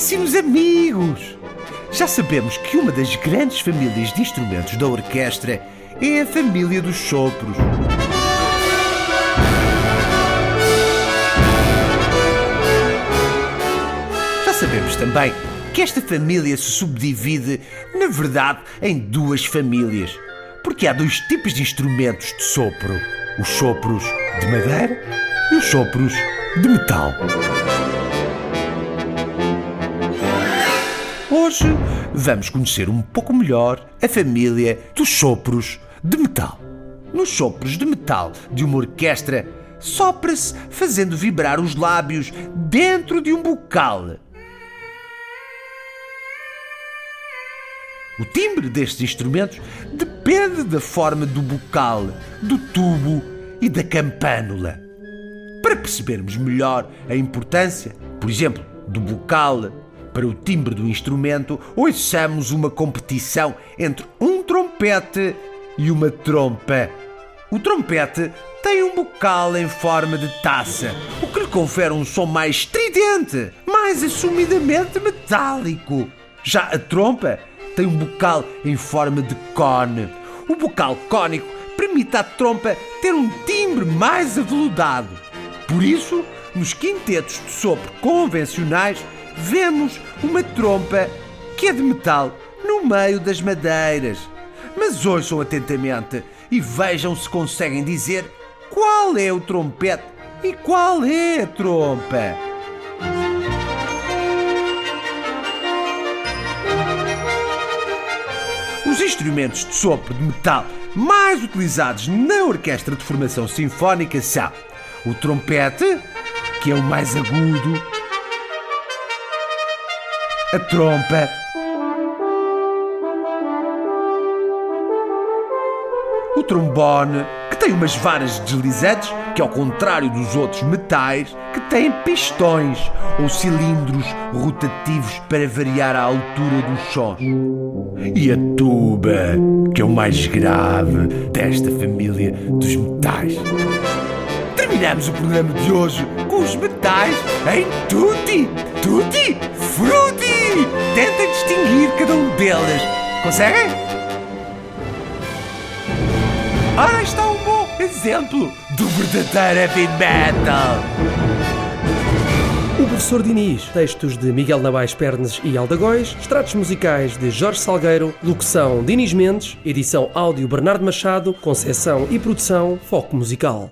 Digníssimos amigos! Já sabemos que uma das grandes famílias de instrumentos da orquestra é a família dos sopros. Já sabemos também que esta família se subdivide, na verdade, em duas famílias. Porque há dois tipos de instrumentos de sopro: os sopros de madeira e os sopros de metal. Hoje vamos conhecer um pouco melhor a família dos sopros de metal. Nos sopros de metal de uma orquestra, sopra-se fazendo vibrar os lábios dentro de um bocal. O timbre destes instrumentos depende da forma do bocal, do tubo e da campânula. Para percebermos melhor a importância, por exemplo, do bocal para o timbre do instrumento, ouçamos uma competição entre um trompete e uma trompa. O trompete tem um bocal em forma de taça, o que lhe confere um som mais estridente, mais assumidamente metálico. Já a trompa tem um bocal em forma de cone. O bocal cônico permite à trompa ter um timbre mais aveludado. Por isso, nos quintetos de sopro convencionais, vemos uma trompa que é de metal no meio das madeiras. Mas ouçam atentamente e vejam se conseguem dizer qual é o trompete e qual é a trompa. Os instrumentos de sopro de metal mais utilizados na orquestra de formação sinfónica são o trompete, que é o mais agudo, a trompa, o trombone, que tem umas varas deslizantes, que ao contrário dos outros metais, que têm pistões ou cilindros rotativos para variar a altura dos sons. E a tuba, que é o mais grave desta família dos metais. Terminamos o programa de hoje com os metais em tutti, tutti, frutti. Tentem distinguir cada um deles. Conseguem? Ora, está um bom exemplo do verdadeiro heavy metal. O Professor Diniz, textos de Miguel Nabais Pernes e Aldagóis, extratos musicais de Jorge Salgueiro, locução Diniz Mendes, edição áudio Bernardo Machado, concessão e produção Foco Musical.